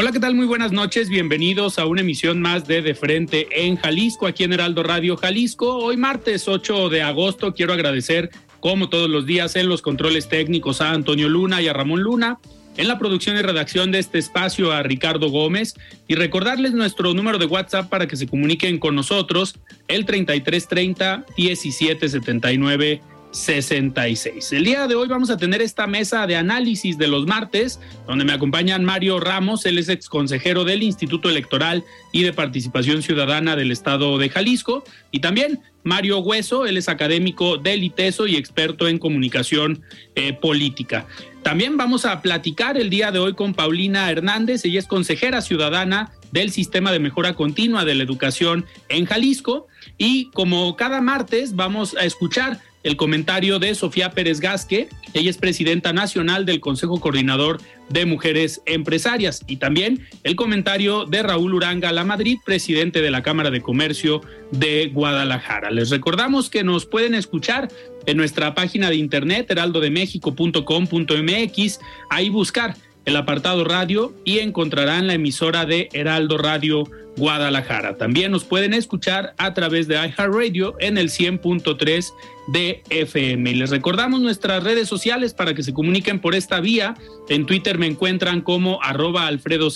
Hola, ¿qué tal? Muy buenas noches. Bienvenidos a una emisión más de De Frente en Jalisco, aquí en Heraldo Radio Jalisco. Hoy martes 8 de agosto quiero agradecer, como todos los días, en los controles técnicos a Antonio Luna y a Ramón Luna. En la producción y redacción de este espacio a Ricardo Gómez y recordarles nuestro número de WhatsApp para que se comuniquen con nosotros, el 3330 1779 66. El día de hoy vamos a tener esta mesa de análisis de los martes, donde me acompañan Mario Ramos, él es ex consejero del Instituto Electoral y de Participación Ciudadana del Estado de Jalisco, y también Mario Hueso, él es académico del ITESO y experto en comunicación eh, política. También vamos a platicar el día de hoy con Paulina Hernández, ella es consejera ciudadana del Sistema de Mejora Continua de la Educación en Jalisco. Y como cada martes vamos a escuchar el comentario de Sofía Pérez Gasque, ella es presidenta nacional del Consejo Coordinador de Mujeres Empresarias, y también el comentario de Raúl Uranga La Madrid, presidente de la Cámara de Comercio de Guadalajara. Les recordamos que nos pueden escuchar en nuestra página de internet heraldodemexico.com.mx, ahí buscar el apartado radio y encontrarán la emisora de Heraldo Radio Guadalajara. También nos pueden escuchar a través de iHeartRadio en el 100.3 de FM. Les recordamos nuestras redes sociales para que se comuniquen por esta vía. En Twitter me encuentran como arroba Alfredo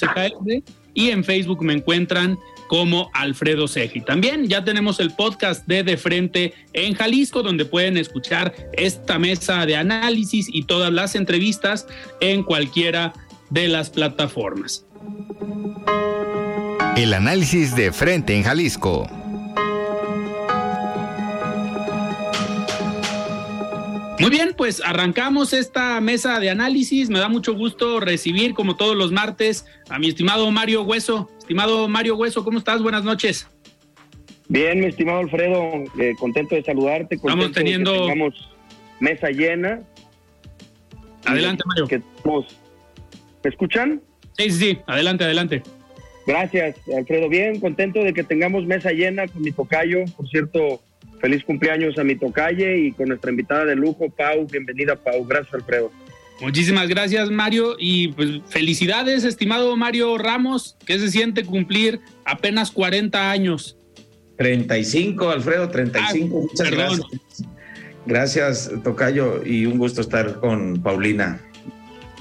y en Facebook me encuentran como Alfredo Ceji. También ya tenemos el podcast de De Frente en Jalisco, donde pueden escuchar esta mesa de análisis y todas las entrevistas en cualquiera de las plataformas. El análisis de Frente en Jalisco. Muy bien, pues arrancamos esta mesa de análisis. Me da mucho gusto recibir, como todos los martes, a mi estimado Mario Hueso. Estimado Mario Hueso, ¿cómo estás? Buenas noches. Bien, mi estimado Alfredo, eh, contento de saludarte. Estamos teniendo. mesa llena. Adelante, Mario. ¿Me escuchan? Sí, sí, sí. Adelante, adelante. Gracias, Alfredo. Bien, contento de que tengamos mesa llena con mi tocayo. Por cierto, Feliz cumpleaños a mi tocalle y con nuestra invitada de lujo, Pau. Bienvenida, Pau. Gracias, Alfredo. Muchísimas gracias, Mario. Y pues felicidades, estimado Mario Ramos. ¿Qué se siente cumplir apenas 40 años? 35, Alfredo, 35. Ah, Muchas gracias. Gracias, Tocayo, y un gusto estar con Paulina.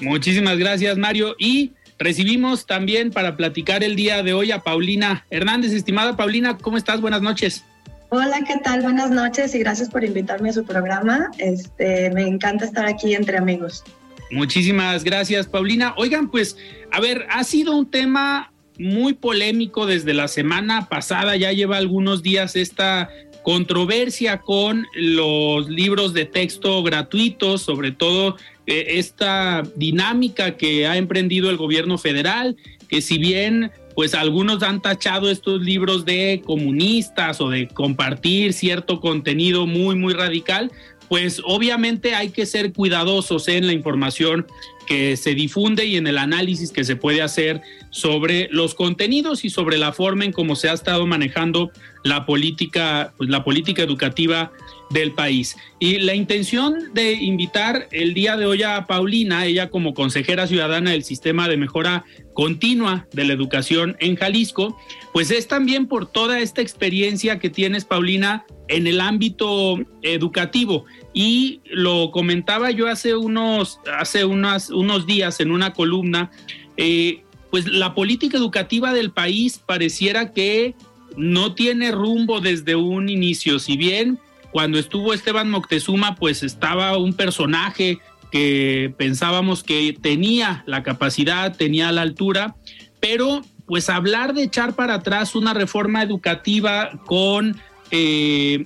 Muchísimas gracias, Mario. Y recibimos también para platicar el día de hoy a Paulina Hernández. Estimada Paulina, ¿cómo estás? Buenas noches. Hola, ¿qué tal? Buenas noches y gracias por invitarme a su programa. Este, me encanta estar aquí entre amigos. Muchísimas gracias, Paulina. Oigan, pues, a ver, ha sido un tema muy polémico desde la semana pasada, ya lleva algunos días esta controversia con los libros de texto gratuitos, sobre todo eh, esta dinámica que ha emprendido el gobierno federal, que si bien pues algunos han tachado estos libros de comunistas o de compartir cierto contenido muy, muy radical, pues obviamente hay que ser cuidadosos en la información que se difunde y en el análisis que se puede hacer sobre los contenidos y sobre la forma en cómo se ha estado manejando la política, pues, la política educativa del país. Y la intención de invitar el día de hoy a Paulina, ella como consejera ciudadana del sistema de mejora continua de la educación en Jalisco, pues es también por toda esta experiencia que tienes, Paulina, en el ámbito educativo. Y lo comentaba yo hace unos, hace unos días en una columna, eh, pues la política educativa del país pareciera que no tiene rumbo desde un inicio, si bien cuando estuvo Esteban Moctezuma, pues estaba un personaje que pensábamos que tenía la capacidad, tenía la altura, pero pues hablar de echar para atrás una reforma educativa con, eh,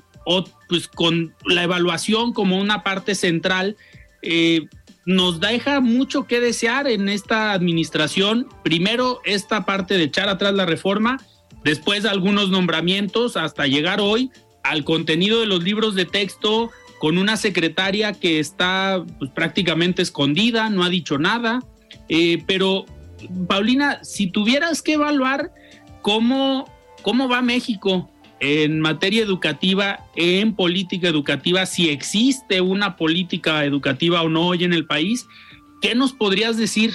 pues con la evaluación como una parte central, eh, nos deja mucho que desear en esta administración. Primero, esta parte de echar atrás la reforma, después algunos nombramientos hasta llegar hoy al contenido de los libros de texto con una secretaria que está pues, prácticamente escondida, no ha dicho nada. Eh, pero, Paulina, si tuvieras que evaluar cómo, cómo va México en materia educativa, en política educativa, si existe una política educativa o no hoy en el país, ¿qué nos podrías decir?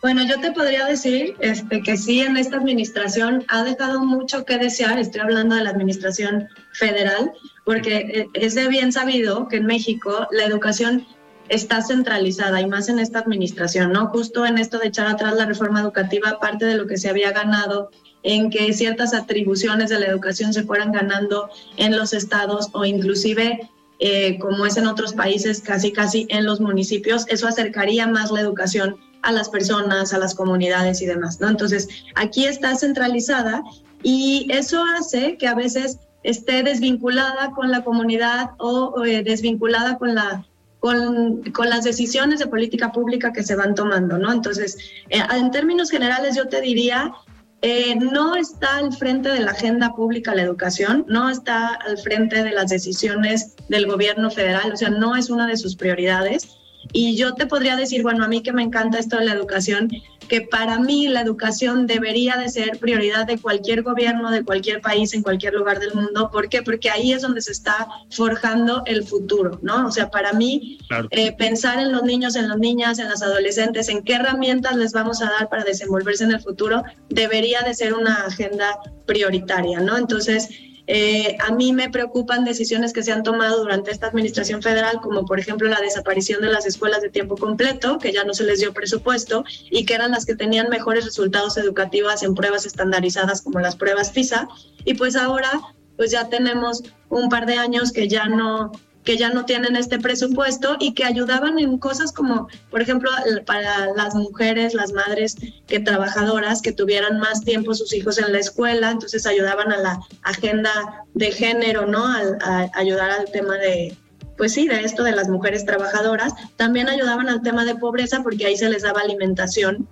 Bueno, yo te podría decir este, que sí, en esta administración ha dejado mucho que desear, estoy hablando de la administración federal, porque eh, es de bien sabido que en México la educación está centralizada y más en esta administración, ¿no? Justo en esto de echar atrás la reforma educativa, parte de lo que se había ganado en que ciertas atribuciones de la educación se fueran ganando en los estados o inclusive eh, como es en otros países, casi casi en los municipios, eso acercaría más la educación a las personas, a las comunidades y demás, ¿no? Entonces, aquí está centralizada y eso hace que a veces esté desvinculada con la comunidad o, eh, desvinculada con la con, con, las decisiones de política pública que se van tomando, ¿no? Entonces, eh, en términos generales, yo te diría, eh, no está al frente de la agenda pública la educación, no está al frente de las decisiones del gobierno federal, o sea, no es una de sus prioridades. Y yo te podría decir, bueno, a mí que me encanta esto de la educación, que para mí la educación debería de ser prioridad de cualquier gobierno, de cualquier país, en cualquier lugar del mundo. ¿Por qué? Porque ahí es donde se está forjando el futuro, ¿no? O sea, para mí, eh, pensar en los niños, en las niñas, en las adolescentes, en qué herramientas les vamos a dar para desenvolverse en el futuro, debería de ser una agenda prioritaria, ¿no? Entonces, eh, a mí me preocupan decisiones que se han tomado durante esta administración federal, como por ejemplo la desaparición de las escuelas de tiempo completo, que ya no se les dio presupuesto y que eran las que tenían mejores resultados educativos en pruebas estandarizadas como las pruebas PISA. Y pues ahora pues ya tenemos un par de años que ya no que ya no tienen este presupuesto y que ayudaban en cosas como, por ejemplo, para las mujeres, las madres que trabajadoras, que tuvieran más tiempo sus hijos en la escuela, entonces ayudaban a la agenda de género, ¿no? A, ayudar al tema de, pues sí, de esto de las mujeres trabajadoras. También ayudaban al tema de pobreza porque ahí se les daba alimentación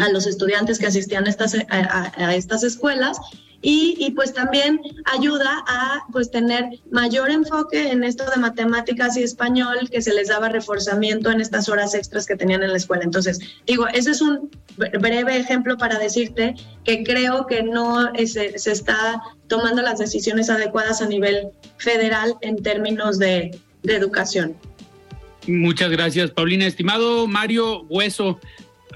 a los estudiantes que asistían estas, a estas escuelas y, pues también ayuda a pues tener mayor enfoque en esto de matemáticas y español que se les daba reforzamiento en estas horas extras que tenían en la escuela. Entonces, digo, ese es un breve ejemplo para decirte que creo que no se, se está tomando las decisiones adecuadas a nivel federal en términos de, de educación. Muchas gracias, Paulina. Estimado Mario Hueso,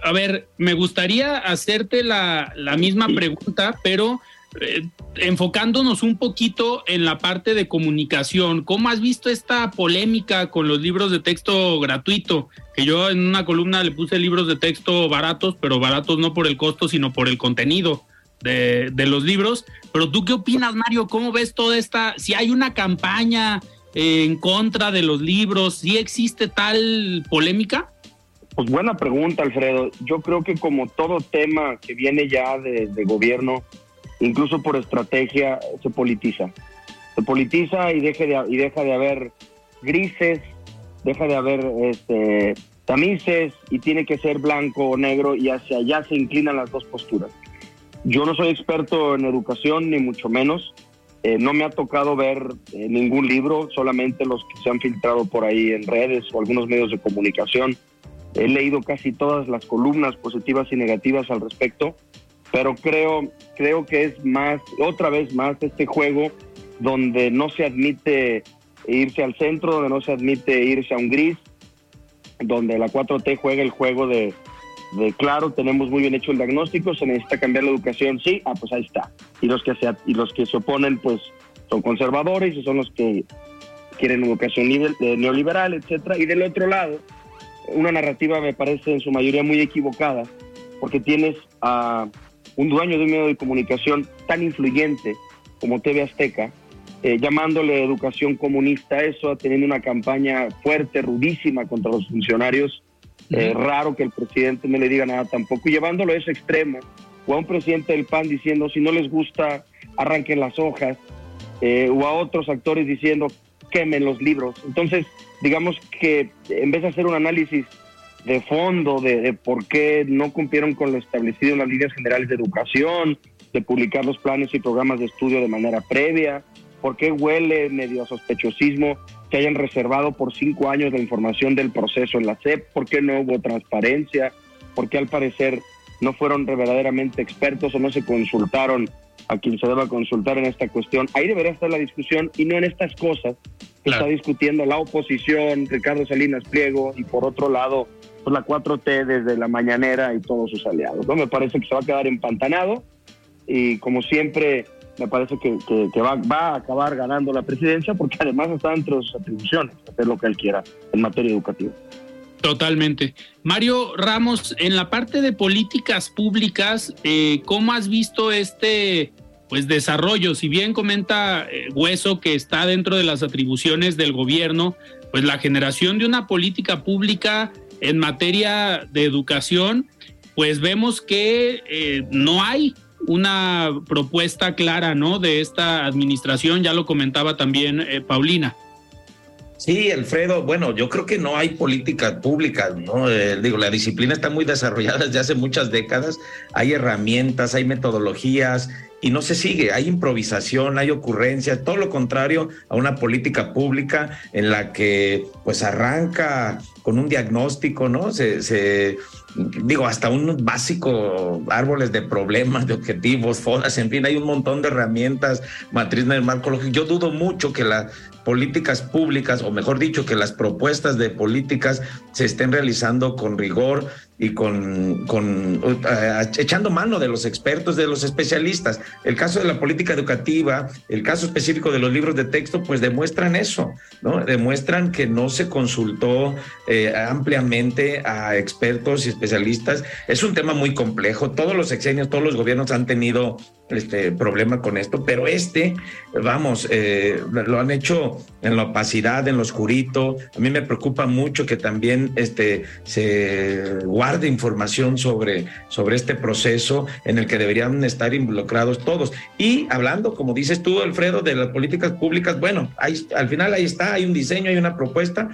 a ver, me gustaría hacerte la, la misma pregunta, pero eh, enfocándonos un poquito en la parte de comunicación, ¿cómo has visto esta polémica con los libros de texto gratuito? Que yo en una columna le puse libros de texto baratos, pero baratos no por el costo, sino por el contenido de, los libros. Pero tú qué opinas, Mario? ¿Cómo ves toda esta? Si hay una campaña en contra de los libros, ¿sí existe tal polémica? Pues buena pregunta, Alfredo. Yo creo que como todo tema que viene ya de gobierno, incluso por estrategia, se politiza. Se politiza y, y deja de haber grises, deja de haber este, tamices y tiene que ser blanco o negro y hacia allá se inclinan las dos posturas. Yo no soy experto en educación, ni mucho menos. Eh, no me ha tocado ver eh, ningún libro, solamente los que se han filtrado por ahí en redes o algunos medios de comunicación. He leído casi todas las columnas positivas y negativas al respecto pero creo, creo que es más, otra vez más, este juego donde no se admite irse al centro, donde no se admite irse a un gris, donde la 4T juega el juego de, claro, tenemos muy bien hecho el diagnóstico, se necesita cambiar la educación, sí, ah, pues ahí está. Y los que se, y los que se oponen, pues son conservadores y son los que quieren educación neoliberal, etcétera. Y del otro lado, una narrativa me parece en su mayoría muy equivocada, porque tienes a un dueño de un medio de comunicación tan influyente como TV Azteca, eh, llamándole educación comunista eso, teniendo una campaña fuerte, rudísima contra los funcionarios. Eh, raro que el presidente no le diga nada tampoco, y llevándolo a ese extremo, o a un presidente del PAN diciendo si no les gusta, arranquen las hojas, eh, o a otros actores diciendo quemen los libros. Entonces, digamos que en vez de hacer un análisis de fondo de, por qué no cumplieron con lo establecido en las líneas generales de educación, de publicar los planes y programas de estudio de manera previa, por qué huele medio a sospechosismo que hayan reservado por cinco años la información del proceso en la SEP, por qué no hubo transparencia, por qué al parecer no fueron verdaderamente expertos o no se consultaron a quien se deba consultar en esta cuestión. Ahí debería estar la discusión y no en estas cosas que está discutiendo la oposición, Ricardo Salinas Pliego, y por otro lado, pues la 4T desde la mañanera y todos sus aliados. ¿no? Me parece que se va a quedar empantanado y como siempre me parece que, va, a acabar ganando la presidencia porque además está entre sus atribuciones, hacer lo que él quiera en materia educativa. Totalmente. Mario Ramos, en la parte de políticas públicas, eh, ¿cómo has visto este pues desarrollo? Si bien comenta eh, Hueso que está dentro de las atribuciones del gobierno, pues la generación de una política pública en materia de educación, pues vemos que eh, no hay una propuesta clara, ¿no? De esta administración, ya lo comentaba también Paulina. Sí, Alfredo, bueno, yo creo que no hay políticas públicas, ¿no? Eh, digo, la disciplina está muy desarrollada desde hace muchas décadas, hay herramientas, hay metodologías y no se sigue, hay improvisación, hay ocurrencias, todo lo contrario a una política pública en la que pues arranca con un diagnóstico, ¿no? Se, digo, hasta un básico árboles de problemas, de objetivos, fodas, en fin, hay un montón de herramientas, matriz del marco. Yo dudo mucho que las políticas públicas, o mejor dicho, que las propuestas de políticas se estén realizando con rigor y con, con uh, echando mano de los expertos, de los especialistas. El caso de la política educativa, el caso específico de los libros de texto, pues demuestran eso, ¿no? Demuestran que no se consultó eh, ampliamente a expertos y especialistas. Es un tema muy complejo. Todos los exenios, todos los gobiernos han tenido este problema con esto, pero este, vamos, eh, lo han hecho en la opacidad, en lo oscurito. A mí me preocupa mucho que también este, se guarde información sobre, sobre este proceso en el que deberían estar involucrados todos. Y hablando, como dices tú, Alfredo, de las políticas públicas, bueno, ahí, al final ahí está, hay un diseño, hay una propuesta,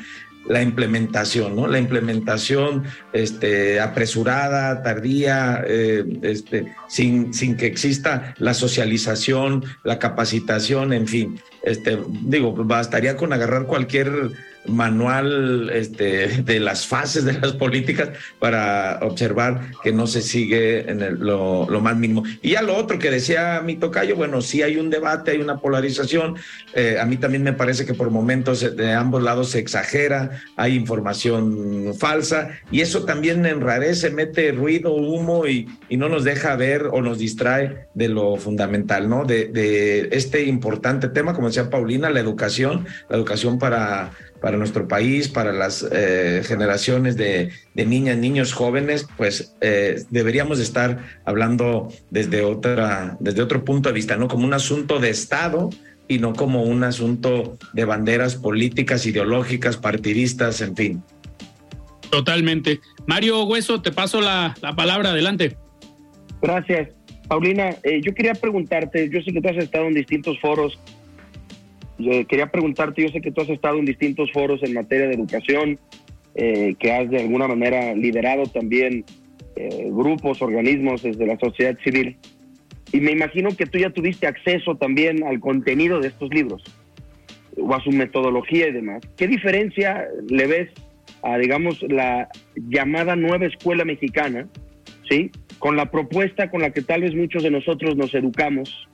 la implementación, ¿no? La implementación este, apresurada, tardía, eh, este, sin, sin que exista la socialización, la capacitación, en fin. Este, digo, bastaría con agarrar cualquier manual este, de las fases de las políticas para observar que no se sigue en lo, más mínimo. Y ya lo otro que decía mi tocayo, bueno, sí hay un debate, hay una polarización. Eh, a mí también me parece que por momentos de ambos lados se exagera, hay información falsa y eso también enrarece, mete ruido, humo y, y no nos deja ver o nos distrae de lo fundamental, ¿no? De, de este importante tema, como decía Paulina, la educación, la educación para para nuestro país, para las eh, generaciones de, niñas, niños, jóvenes, pues eh, deberíamos estar hablando desde, otra, desde otro punto de vista, ¿no? Como un asunto de Estado y no como un asunto de banderas políticas, ideológicas, partidistas, en fin. Totalmente. Mario Hueso, te paso la, palabra, adelante. Gracias. Paulina, eh, yo quería preguntarte, yo sé que tú has estado en distintos foros quería preguntarte, yo sé que tú has estado en distintos foros en materia de educación, eh, que has de alguna manera liderado también eh, grupos, organismos desde la sociedad civil. Y me imagino que tú ya tuviste acceso también al contenido de estos libros o a su metodología y demás. ¿Qué diferencia le ves a, digamos, la llamada nueva escuela mexicana, ¿sí? con la propuesta con la que tal vez muchos de nosotros nos educamos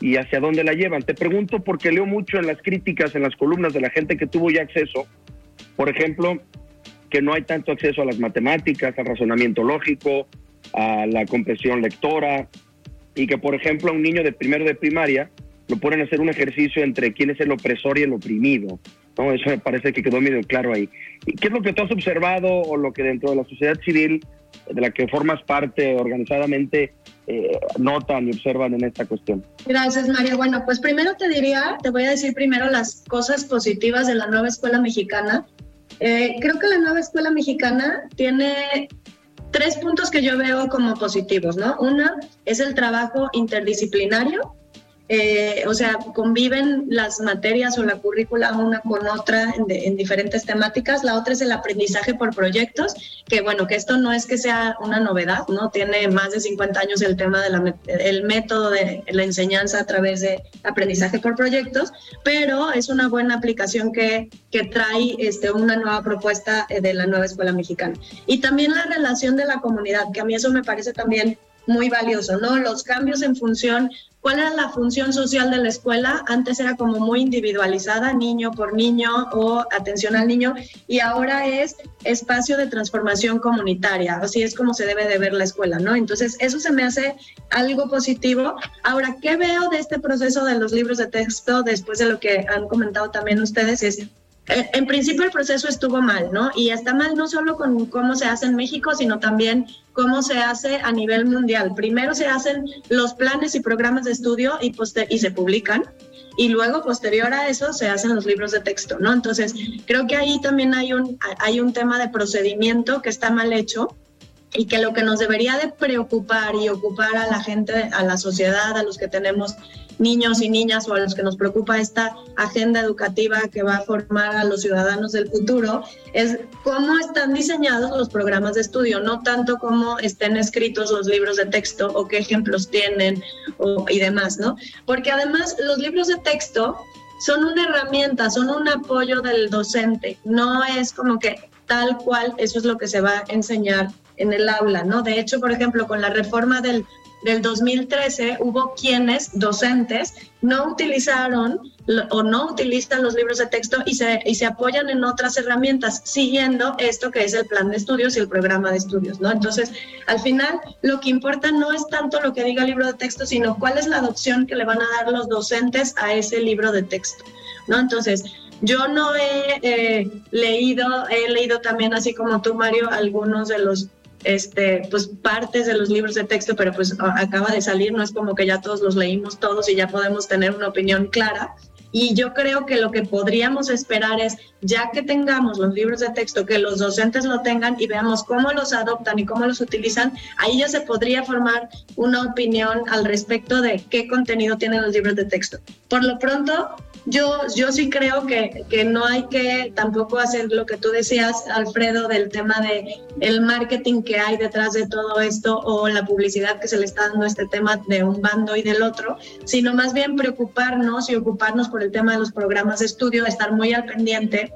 y hacia dónde la llevan. Te pregunto porque leo mucho en las críticas, en las columnas de la gente que tuvo ya acceso, por ejemplo, que no hay tanto acceso a las matemáticas, al razonamiento lógico, a la comprensión lectora, y que, por ejemplo, a un niño de primero de primaria lo ponen hacer un ejercicio entre quién es el opresor y el oprimido. ¿no? Eso me parece que quedó medio claro ahí. ¿Y qué es lo que tú has observado o lo que dentro de la sociedad civil, de la que formas parte organizadamente, eh, notan y observan en esta cuestión? Gracias, María. Bueno, pues primero te diría, te voy a decir primero las cosas positivas de la nueva escuela mexicana. Eh, creo que la nueva escuela mexicana tiene tres puntos que yo veo como positivos, ¿no? Una es el trabajo interdisciplinario, eh, o sea, conviven las materias o la currícula una con otra en, diferentes temáticas. La otra es el aprendizaje por proyectos, que bueno, que esto no es que sea una novedad, ¿no? Tiene más de 50 años el tema del método de la enseñanza a través de aprendizaje por proyectos, pero es una buena aplicación que, que trae este, una nueva propuesta eh, de la nueva escuela mexicana. Y también la relación de la comunidad, que a mí eso me parece también muy valioso, ¿no? Los cambios en función, ¿cuál era la función social de la escuela? Antes era como muy individualizada, niño por niño o atención al niño, y ahora es espacio de transformación comunitaria, así es como se debe de ver la escuela, ¿no? Entonces, eso se me hace algo positivo. Ahora, ¿qué veo de este proceso de los libros de texto después de lo que han comentado también ustedes? Es en principio el proceso estuvo mal, ¿no? Y está mal no solo con cómo se hace en México, sino también cómo se hace a nivel mundial. Primero se hacen los planes y programas de estudio y, y se publican, y luego posterior a eso se hacen los libros de texto, ¿no? Entonces, creo que ahí también hay un, hay un tema de procedimiento que está mal hecho y que lo que nos debería de preocupar y ocupar a la gente, a la sociedad, a los que tenemos niños y niñas o a los que nos preocupa esta agenda educativa que va a formar a los ciudadanos del futuro, es cómo están diseñados los programas de estudio, no tanto cómo estén escritos los libros de texto o qué ejemplos tienen o, y demás, ¿no? Porque además los libros de texto son una herramienta, son un apoyo del docente, no es como que tal cual eso es lo que se va a enseñar en el aula, ¿no? De hecho, por ejemplo, con la reforma del del 2013 hubo quienes, docentes, no utilizaron o no utilizan los libros de texto y se, y se apoyan en otras herramientas, siguiendo esto que es el plan de estudios y el programa de estudios, ¿no? Entonces, al final, lo que importa no es tanto lo que diga el libro de texto, sino cuál es la adopción que le van a dar los docentes a ese libro de texto, ¿no? Entonces, yo no he eh, leído, he leído también, así como tú, Mario, algunos de los este, pues partes de los libros de texto, pero pues acaba de salir, no es como que ya todos los leímos todos y ya podemos tener una opinión clara. Y yo creo que lo que podríamos esperar es, ya que tengamos los libros de texto, que los docentes lo tengan y veamos cómo los adoptan y cómo los utilizan, ahí ya se podría formar una opinión al respecto de qué contenido tienen los libros de texto. Por lo pronto, yo, yo sí creo que, que, no hay que tampoco hacer lo que tú decías, Alfredo, del tema de el marketing que hay detrás de todo esto o la publicidad que se le está dando a este tema de un bando y del otro, sino más bien preocuparnos y ocuparnos por el tema de los programas de estudio, estar muy al pendiente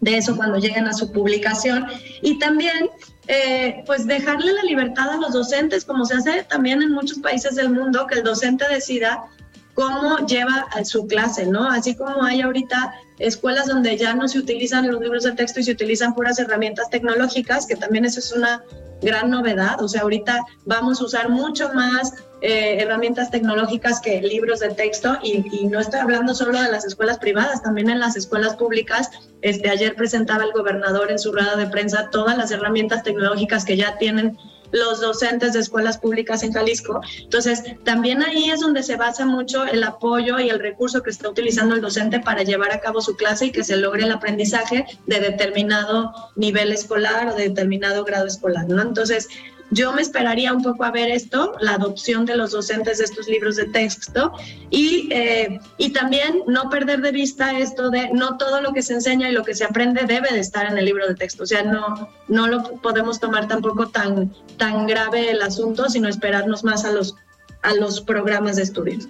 de eso cuando lleguen a su publicación y también eh, pues dejarle la libertad a los docentes, como se hace también en muchos países del mundo, que el docente decida cómo lleva su clase, ¿no? Así como hay ahorita escuelas donde ya no se utilizan los libros de texto y se utilizan puras herramientas tecnológicas, que también eso es una gran novedad, o sea, ahorita vamos a usar mucho más eh, herramientas tecnológicas que libros de texto y, no estoy hablando solo de las escuelas privadas, también en las escuelas públicas. Este, ayer presentaba el gobernador en su rueda de prensa todas las herramientas tecnológicas que ya tienen los docentes de escuelas públicas en Jalisco. Entonces, también ahí es donde se basa mucho el apoyo y el recurso que está utilizando el docente para llevar a cabo su clase y que se logre el aprendizaje de determinado nivel escolar o de determinado grado escolar, ¿no? Entonces, yo me esperaría un poco a ver esto, la adopción de los docentes de estos libros de texto y, eh, y también no perder de vista esto de no todo lo que se enseña y lo que se aprende debe de estar en el libro de texto. O sea, no, no lo podemos tomar tampoco tan, tan grave el asunto, sino esperarnos más a los, a los programas de estudios.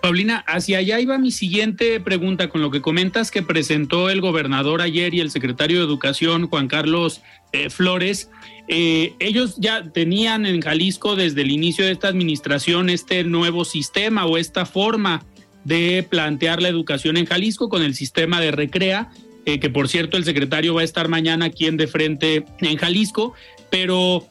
Paulina, hacia allá iba mi siguiente pregunta con lo que comentas que presentó el gobernador ayer y el secretario de Educación, Juan Carlos eh, Flores. Eh, ellos ya tenían en Jalisco desde el inicio de esta administración este nuevo sistema o esta forma de plantear la educación en Jalisco con el sistema de recrea, eh, que por cierto el secretario va a estar mañana aquí en de frente en Jalisco, pero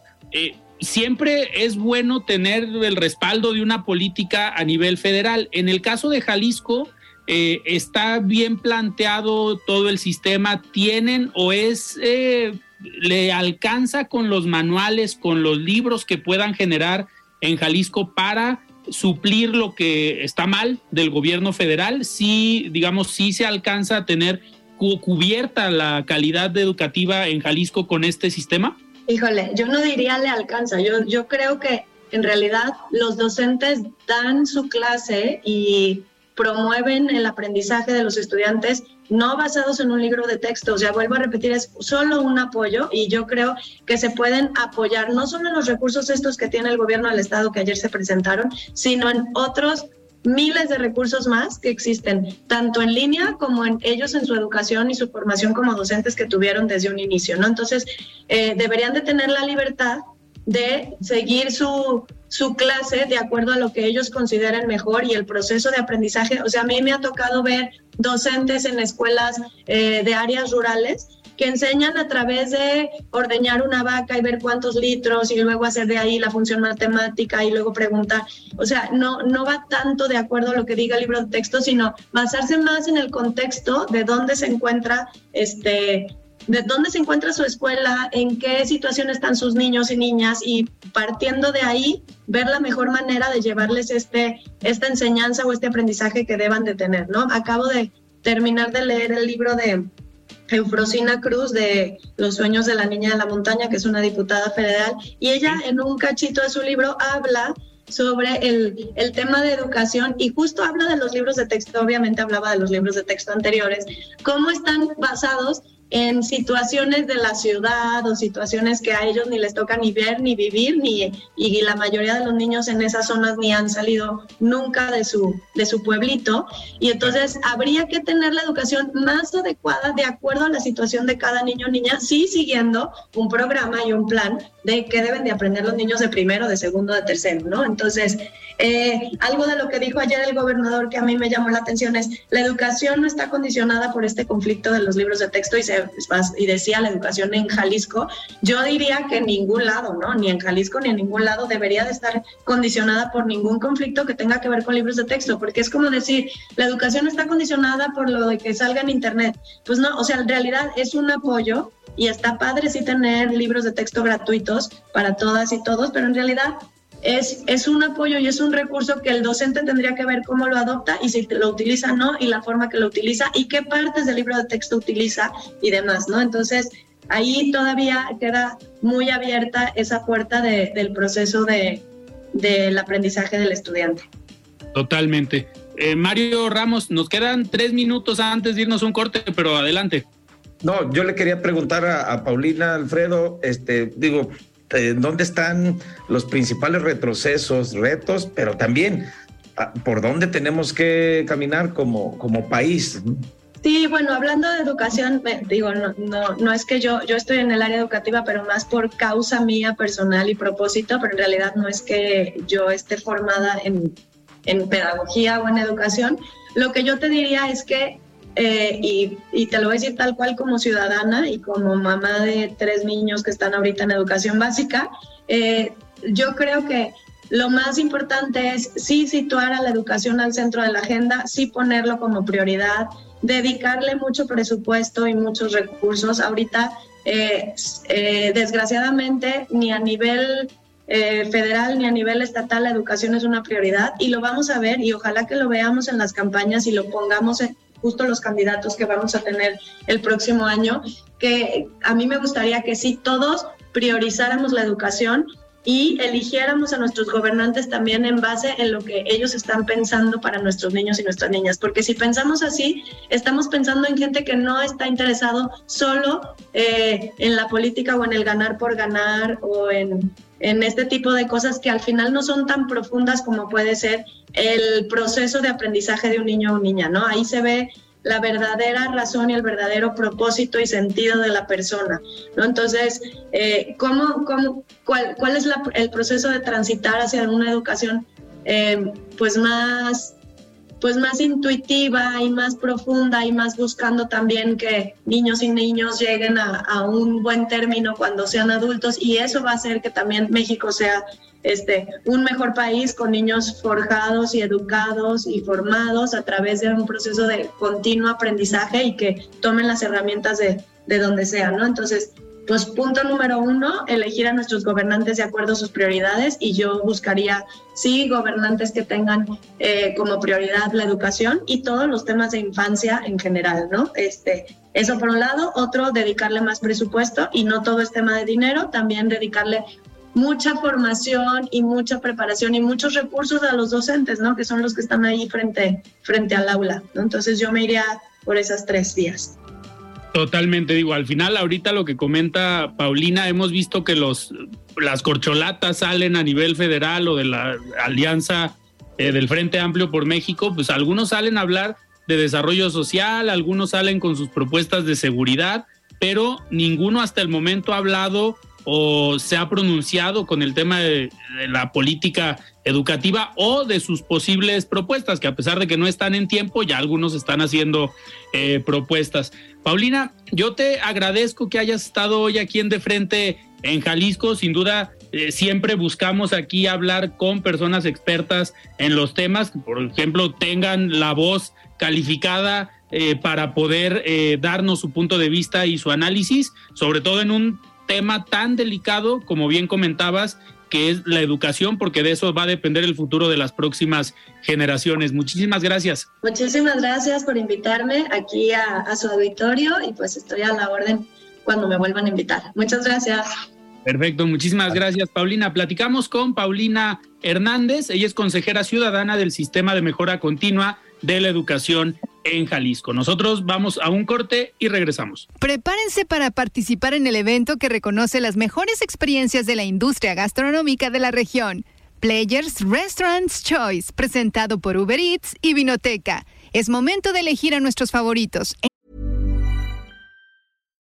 siempre es bueno tener el respaldo de una política a nivel federal. En el caso de Jalisco, eh, está bien planteado todo el sistema, tienen o es, eh, le alcanza con los manuales, con los libros que puedan generar en Jalisco para suplir lo que está mal del gobierno federal, sí, digamos, sí se alcanza a tener cubierta la calidad educativa en Jalisco con este sistema? Híjole, yo no diría le alcanza, yo, yo creo que en realidad los docentes dan su clase y promueven el aprendizaje de los estudiantes no basados en un libro de texto, o sea, vuelvo a repetir, es solo un apoyo y yo creo que se pueden apoyar no solo en los recursos estos que tiene el gobierno del Estado que ayer se presentaron, sino en otros miles de recursos más que existen, tanto en línea como en ellos en su educación y su formación como docentes que tuvieron desde un inicio, ¿no? Entonces, eh, deberían de tener la libertad de seguir su, su clase de acuerdo a lo que ellos consideren mejor y el proceso de aprendizaje. O sea, a mí me ha tocado ver docentes en escuelas eh, de áreas rurales que enseñan a través de ordeñar una vaca y ver cuántos litros y luego hacer de ahí la función matemática y luego preguntar. O sea, no, no va tanto de acuerdo a lo que diga el libro de texto, sino basarse más en el contexto de dónde se encuentra este de dónde se encuentra su escuela, en qué situación están sus niños y niñas y partiendo de ahí ver la mejor manera de llevarles este, esta enseñanza o este aprendizaje que deban de tener, ¿no? Acabo de terminar de leer el libro de Eufrosina Cruz de Los sueños de la niña de la montaña, que es una diputada federal, y ella en un cachito de su libro habla sobre el, el, tema de educación y justo habla de los libros de texto, obviamente hablaba de los libros de texto anteriores, cómo están basados en situaciones de la ciudad o situaciones que a ellos ni les toca ni ver ni vivir ni y la mayoría de los niños en esas zonas ni han salido nunca de su de su pueblito. Y entonces habría que tener la educación más adecuada de acuerdo a la situación de cada niño o niña sí siguiendo un programa y un plan de qué deben de aprender los niños de primero de segundo de tercero no entonces eh, algo de lo que dijo ayer el gobernador que a mí me llamó la atención es la educación no está condicionada por este conflicto de los libros de texto y, se, y decía la educación en Jalisco. Yo diría que en ningún lado, ¿no? Ni en Jalisco ni en ningún lado debería de estar condicionada por ningún conflicto que tenga que ver con libros de texto, porque es como decir, la educación está condicionada por lo de que salga en Internet. Pues no, o sea, en realidad es un apoyo y está padre sí tener libros de texto gratuitos para todas y todos, pero en realidad es, es un apoyo y es un recurso que el docente tendría que ver cómo lo adopta y si lo utiliza o no y la forma que lo utiliza y qué partes del libro de texto utiliza y demás, ¿no? Entonces, ahí todavía queda muy abierta esa puerta del proceso de, del aprendizaje del estudiante. Totalmente. Eh, Mario Ramos, nos quedan tres minutos antes de irnos un corte, pero adelante. No, yo le quería preguntar a, a Paulina Alfredo, este, digo, dónde están los principales retrocesos, retos, pero también ah, por dónde tenemos que caminar como, como país. Sí, bueno, hablando de educación, digo, no, no, no es que yo, yo estoy en el área educativa, pero más por causa mía personal y propósito, pero en realidad no es que yo esté formada en, en pedagogía o en educación. Lo que yo te diría es que eh, y, te lo voy a decir tal cual como ciudadana y como mamá de tres niños que están ahorita en educación básica, eh, yo creo que lo más importante es sí situar a la educación al centro de la agenda, sí ponerlo como prioridad, dedicarle mucho presupuesto y muchos recursos. Ahorita, eh, desgraciadamente, ni a nivel federal ni a nivel estatal la educación es una prioridad y lo vamos a ver y ojalá que lo veamos en las campañas y lo pongamos en, justo los candidatos que vamos a tener el próximo año, que a mí me gustaría que sí todos priorizáramos la educación y eligiéramos a nuestros gobernantes también en base en lo que ellos están pensando para nuestros niños y nuestras niñas. Porque si pensamos así, estamos pensando en gente que no está interesado solo eh, en la política o en el ganar por ganar o en, en este tipo de cosas que al final no son tan profundas como puede ser el proceso de aprendizaje de un niño o niña, ¿no? Ahí se ve la verdadera razón y el verdadero propósito y sentido de la persona, ¿no? Entonces, eh, ¿cómo, cómo, cuál, cuál, es el proceso de transitar hacia una educación eh, pues más pues más intuitiva y más profunda y más buscando también que niños y niños lleguen a, un buen término cuando sean adultos y eso va a hacer que también México sea este, un mejor país con niños forjados y educados y formados a través de un proceso de continuo aprendizaje y que tomen las herramientas de, de donde sea, ¿no? Entonces, pues punto número uno, elegir a nuestros gobernantes de acuerdo a sus prioridades y yo buscaría, sí, gobernantes que tengan eh, como prioridad la educación y todos los temas de infancia en general, ¿no? Este, eso por un lado, otro, dedicarle más presupuesto y no todo es tema de dinero, también dedicarle mucha formación y mucha preparación y muchos recursos a los docentes, ¿no? Que son los que están ahí frente, frente al aula, ¿no? Entonces yo me iría por esas tres vías. Totalmente, digo, al final ahorita lo que comenta Paulina, hemos visto que los las corcholatas salen a nivel federal o de la alianza eh, del Frente Amplio por México, pues algunos salen a hablar de desarrollo social, algunos salen con sus propuestas de seguridad, pero ninguno hasta el momento ha hablado o se ha pronunciado con el tema de, la política educativa o de sus posibles propuestas, que a pesar de que no están en tiempo, ya algunos están haciendo eh, propuestas. Paulina, yo te agradezco que hayas estado hoy aquí en De Frente en Jalisco, sin duda. Eh, siempre buscamos aquí hablar con personas expertas en los temas, que por ejemplo tengan la voz calificada eh, para poder darnos su punto de vista y su análisis, sobre todo en un tema tan delicado, como bien comentabas, que es la educación, porque de eso va a depender el futuro de las próximas generaciones. Muchísimas gracias. Muchísimas gracias por invitarme aquí a, a, su auditorio y pues estoy a la orden cuando me vuelvan a invitar. Muchas gracias. Perfecto, muchísimas gracias Paulina. Platicamos con Paulina Hernández, ella es consejera ciudadana del Sistema de Mejora Continua de la Educación en Jalisco. Nosotros vamos a un corte y regresamos. Prepárense para participar en el evento que reconoce las mejores experiencias de la industria gastronómica de la región. Players Restaurants Choice, presentado por Uber Eats y Vinoteca. Es momento de elegir a nuestros favoritos.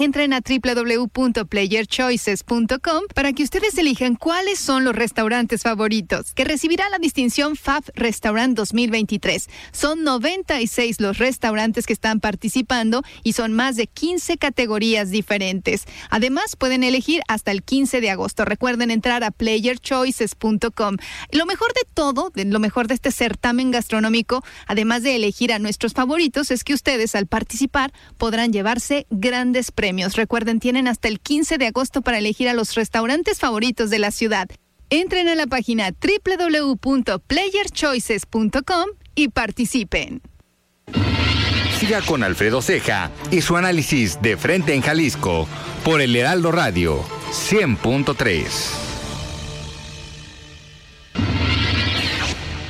Entren a www.playerchoices.com para que ustedes elijan cuáles son los restaurantes favoritos, que recibirá la distinción FAB Restaurant 2023. Son 96 los restaurantes que están participando y son más de 15 categorías diferentes. Además, pueden elegir hasta el 15 de agosto. Recuerden entrar a playerchoices.com. Lo mejor de todo, lo mejor de este certamen gastronómico, además de elegir a nuestros favoritos, es que ustedes al participar podrán llevarse grandes premios premios. Recuerden, tienen hasta el 15 de agosto para elegir a los restaurantes favoritos de la ciudad. Entren a la página www.playerchoices.com y participen. Siga con Alfredo Ceja y su análisis de frente en Jalisco por el Heraldo Radio 100.3.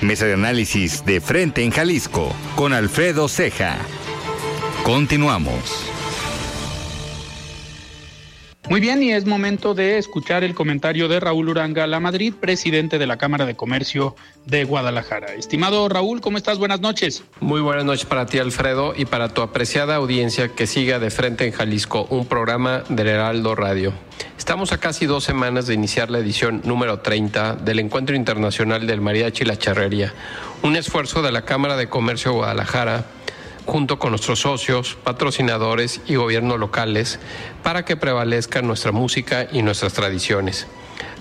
Mesa de análisis de frente en Jalisco con Alfredo Ceja. Continuamos. Muy bien, y es momento de escuchar el comentario de Raúl Uranga La Madrid, presidente de la Cámara de Comercio de Guadalajara. Estimado Raúl, ¿cómo estás? Buenas noches. Muy buenas noches para ti, Alfredo, y para tu apreciada audiencia que siga de frente en Jalisco, un programa del Heraldo Radio. Estamos a casi dos semanas de iniciar la edición número 30 del Encuentro Internacional del Mariachi y la Charrería, un esfuerzo de la Cámara de Comercio de Guadalajara junto con nuestros socios, patrocinadores y gobiernos locales para que prevalezca nuestra música y nuestras tradiciones.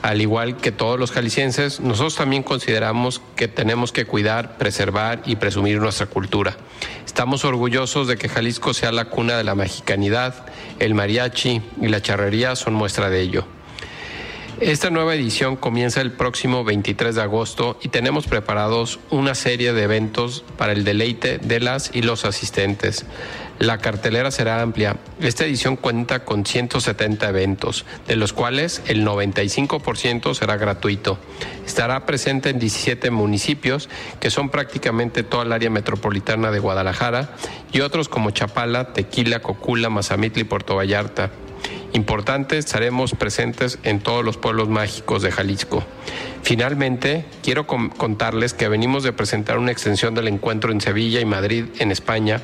Al igual que todos los jaliscienses, nosotros también consideramos que tenemos que cuidar, preservar y presumir nuestra cultura. Estamos orgullosos de que Jalisco sea la cuna de la mexicanidad, el mariachi y la charrería son muestra de ello. Esta nueva edición comienza el próximo 23 de agosto y tenemos preparados una serie de eventos para el deleite de las y los asistentes. La cartelera será amplia. Esta edición cuenta con 170 eventos, de los cuales el 95% será gratuito. Estará presente en 17 municipios, que son prácticamente toda el área metropolitana de Guadalajara, y otros como Chapala, Tequila, Cocula, Mazamitla y Puerto Vallarta importante, estaremos presentes en todos los pueblos mágicos de Jalisco. Finalmente, quiero contarles que venimos de presentar una extensión del encuentro en Sevilla y Madrid, en España,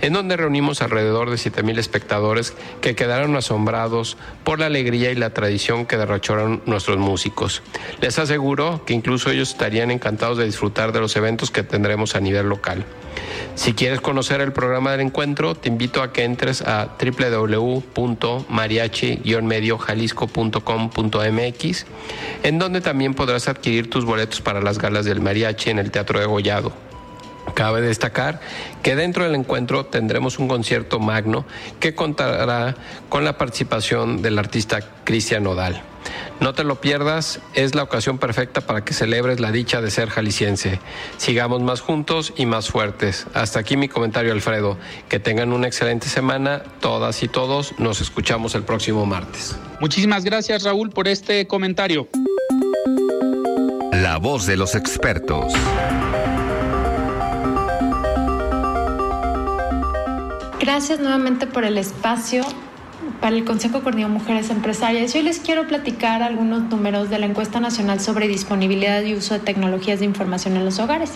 en donde reunimos alrededor de 7.000 espectadores que quedaron asombrados por la alegría y la tradición que derrocharon nuestros músicos. Les aseguro que incluso ellos estarían encantados de disfrutar de los eventos que tendremos a nivel local. Si quieres conocer el programa del encuentro, te invito a que entres a www.mariachi-mediojalisco.com.mx, en donde también podrás adquirir tus boletos para las galas del mariachi en el Teatro de Gollado. Cabe destacar que dentro del encuentro tendremos un concierto magno que contará con la participación del artista Cristian Nodal. No te lo pierdas, es la ocasión perfecta para que celebres la dicha de ser jalisciense. Sigamos más juntos y más fuertes. Hasta aquí mi comentario, Alfredo. Que tengan una excelente semana, todas y todos. Nos escuchamos el próximo martes. Muchísimas gracias, Raúl, por este comentario. La voz de los expertos. Gracias nuevamente por el espacio para el Consejo Coordinador Mujeres Empresarias. Hoy les quiero platicar algunos números de la encuesta nacional sobre disponibilidad y uso de tecnologías de información en los hogares.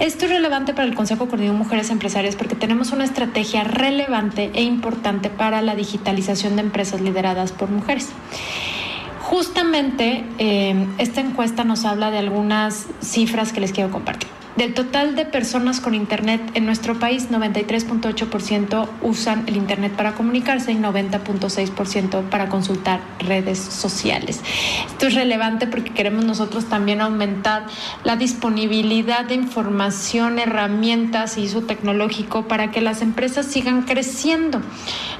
Esto es relevante para el Consejo Coordinador Mujeres Empresarias porque tenemos una estrategia relevante e importante para la digitalización de empresas lideradas por mujeres. Justamente eh, esta encuesta nos habla de algunas cifras que les quiero compartir. Del total de personas con Internet en nuestro país, 93.8% usan el Internet para comunicarse y 90.6% para consultar redes sociales. Esto es relevante porque queremos nosotros también aumentar la disponibilidad de información, herramientas y uso tecnológico para que las empresas sigan creciendo,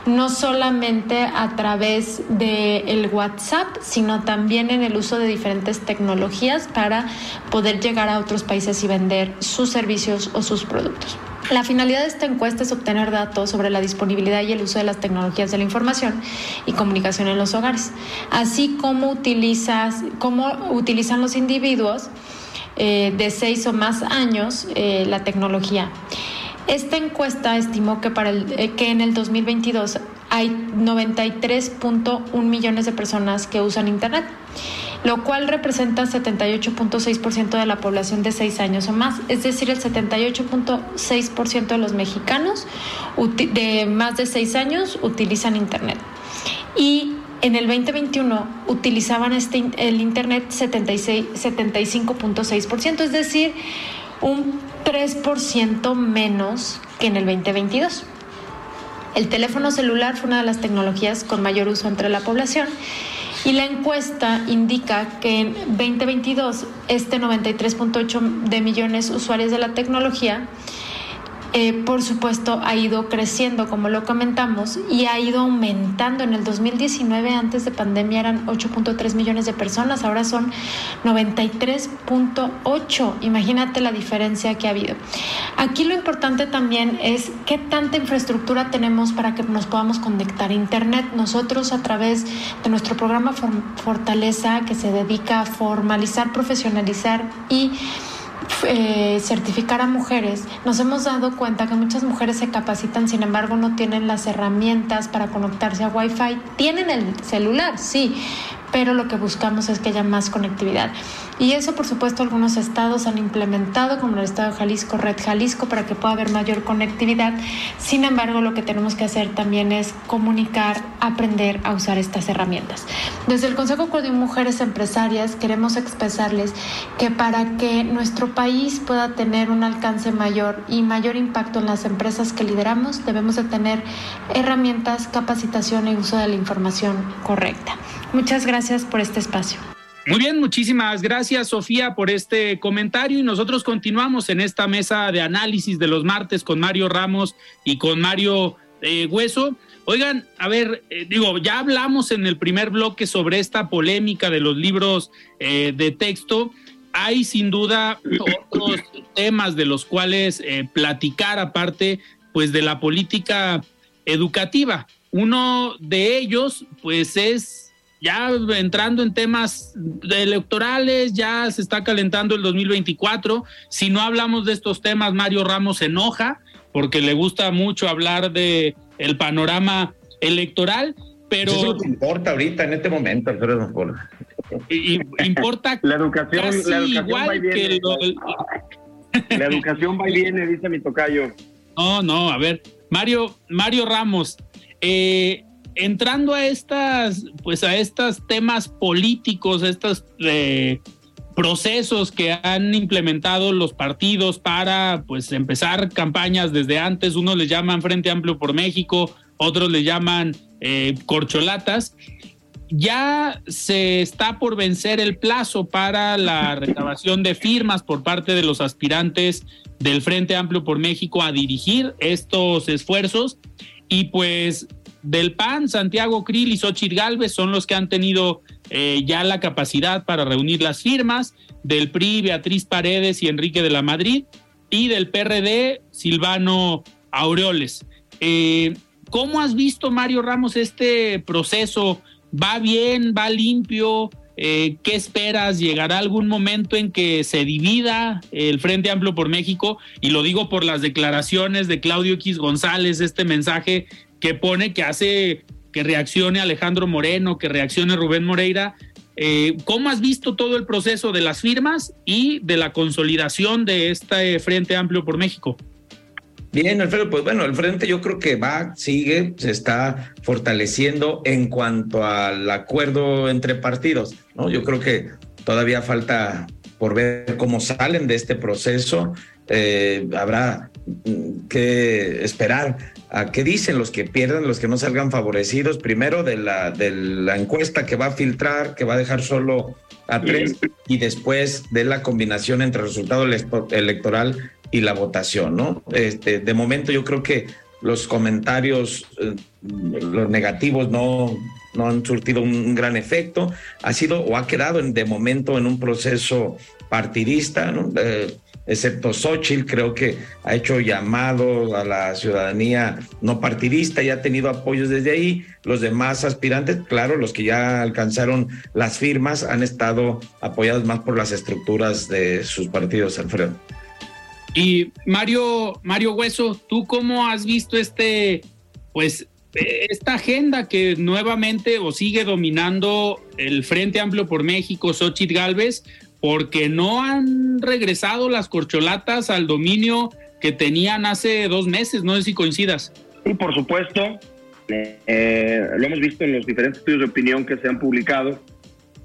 no solamente a través del WhatsApp, sino también en el uso de diferentes tecnologías para poder llegar a otros países y vender sus servicios o sus productos. La finalidad de esta encuesta es obtener datos sobre la disponibilidad y el uso de las tecnologías de la información y comunicación en los hogares, así como, utilizas, cómo utilizan los individuos eh, de seis o más años eh, la tecnología. Esta encuesta estimó que, para el, eh, que en el 2022 hay 93.1 millones de personas que usan Internet lo cual representa 78.6% de la población de 6 años o más, es decir, el 78.6% de los mexicanos de más de 6 años utilizan Internet. Y en el 2021 utilizaban este, el Internet 75.6%, es decir, un 3% menos que en el 2022. El teléfono celular fue una de las tecnologías con mayor uso entre la población y la encuesta indica que en 2022 este 93.8 de millones usuarios de la tecnología eh, por supuesto, ha ido creciendo, como lo comentamos, y ha ido aumentando. En el 2019, antes de pandemia, eran 8.3 millones de personas, ahora son 93.8. Imagínate la diferencia que ha habido. Aquí lo importante también es qué tanta infraestructura tenemos para que nos podamos conectar a Internet. Nosotros, a través de nuestro programa Fortaleza, que se dedica a formalizar, profesionalizar y eh, certificar a mujeres, nos hemos dado cuenta que muchas mujeres se capacitan, sin embargo no tienen las herramientas para conectarse a Wi-Fi. Tienen el celular, sí, pero lo que buscamos es que haya más conectividad. Y eso, por supuesto, algunos estados han implementado, como el estado de Jalisco, Red Jalisco, para que pueda haber mayor conectividad. Sin embargo, lo que tenemos que hacer también es comunicar, aprender a usar estas herramientas. Desde el Consejo de Mujeres Empresarias queremos expresarles que para que nuestro país pueda tener un alcance mayor y mayor impacto en las empresas que lideramos, debemos de tener herramientas, capacitación y uso de la información correcta. Muchas gracias por este espacio. Muy bien, muchísimas gracias Sofía por este comentario y nosotros continuamos en esta mesa de análisis de los martes con Mario Ramos y con Mario eh, Hueso. Oigan, a ver, eh, digo, ya hablamos en el primer bloque sobre esta polémica de los libros eh, de texto. Hay sin duda otros temas de los cuales platicar aparte, pues de la política educativa. Uno de ellos, pues es ya entrando en temas electorales, ya se está calentando el 2024. Si no hablamos de estos temas, Mario Ramos se enoja porque le gusta mucho hablar de el panorama electoral, pero eso es lo que importa ahorita en este momento, Alfredo. Y, importa la educación, la educación igual que la educación va y viene, dice mi tocayo. No, no, a ver, Mario, Mario Ramos, eh, entrando a estas, pues a estos temas políticos, estos eh, procesos que han implementado los partidos para, pues, empezar campañas desde antes. Unos les llaman Frente Amplio por México, otros le llaman eh, corcholatas. Ya se está por vencer el plazo para la recabación de firmas por parte de los aspirantes del Frente Amplio por México a dirigir estos esfuerzos. Y pues del PAN, Santiago Krill y Xochitl Galvez son los que han tenido eh, ya la capacidad para reunir las firmas. Del PRI, Beatriz Paredes y Enrique de la Madrid. Y del PRD, Silvano Aureoles. Eh, ¿Cómo has visto, Mario Ramos, este proceso? ¿Va bien? ¿Va limpio? Eh, ¿Qué esperas? ¿Llegará algún momento en que se divida el Frente Amplio por México? Y lo digo por las declaraciones de Claudio X González, este mensaje que pone, que hace que reaccione Alejandro Moreno, que reaccione Rubén Moreira. Eh, ¿Cómo has visto todo el proceso de las firmas y de la consolidación de este Frente Amplio por México? Bien, Alfredo, pues bueno, el frente yo creo que va, sigue, se está fortaleciendo en cuanto al acuerdo entre partidos, ¿no? Yo creo que todavía falta por ver cómo salen de este proceso. Eh, habrá mm, que esperar a qué dicen los que pierdan, los que no salgan favorecidos, primero de la, de la encuesta que va a filtrar, que va a dejar solo a tres, y después de la combinación entre el resultado electoral y la votación, ¿no? Este, de momento yo creo que los comentarios, eh, los negativos no, no han surtido un, gran efecto, ha sido o ha quedado en, de momento en un proceso partidista, ¿no? Eh, excepto Xochitl, creo que ha hecho llamado a la ciudadanía no partidista y ha tenido apoyos desde ahí. Los demás aspirantes, claro, los que ya alcanzaron las firmas, han estado apoyados más por las estructuras de sus partidos, Alfredo. Y Mario, Mario Hueso, ¿tú cómo has visto este, pues, esta agenda que nuevamente o sigue dominando el Frente Amplio por México, Xochitl Galvez, porque no han regresado las corcholatas al dominio que tenían hace dos meses, no sé si coincidas. Sí, por supuesto. Eh, lo hemos visto en los diferentes estudios de opinión que se han publicado.